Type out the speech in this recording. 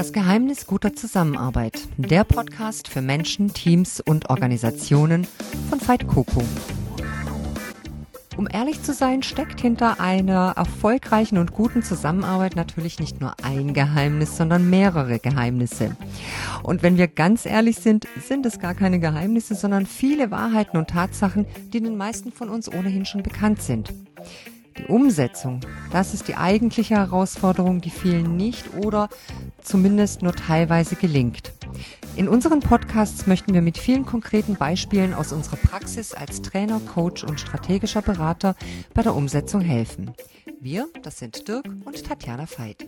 Das Geheimnis guter Zusammenarbeit. Der Podcast für Menschen, Teams und Organisationen von Veit Coco. Um ehrlich zu sein, steckt hinter einer erfolgreichen und guten Zusammenarbeit natürlich nicht nur ein Geheimnis, sondern mehrere Geheimnisse. Und wenn wir ganz ehrlich sind, sind es gar keine Geheimnisse, sondern viele Wahrheiten und Tatsachen, die den meisten von uns ohnehin schon bekannt sind. Umsetzung, das ist die eigentliche Herausforderung, die vielen nicht oder zumindest nur teilweise gelingt. In unseren Podcasts möchten wir mit vielen konkreten Beispielen aus unserer Praxis als Trainer, Coach und strategischer Berater bei der Umsetzung helfen. Wir, das sind Dirk und Tatjana Veit.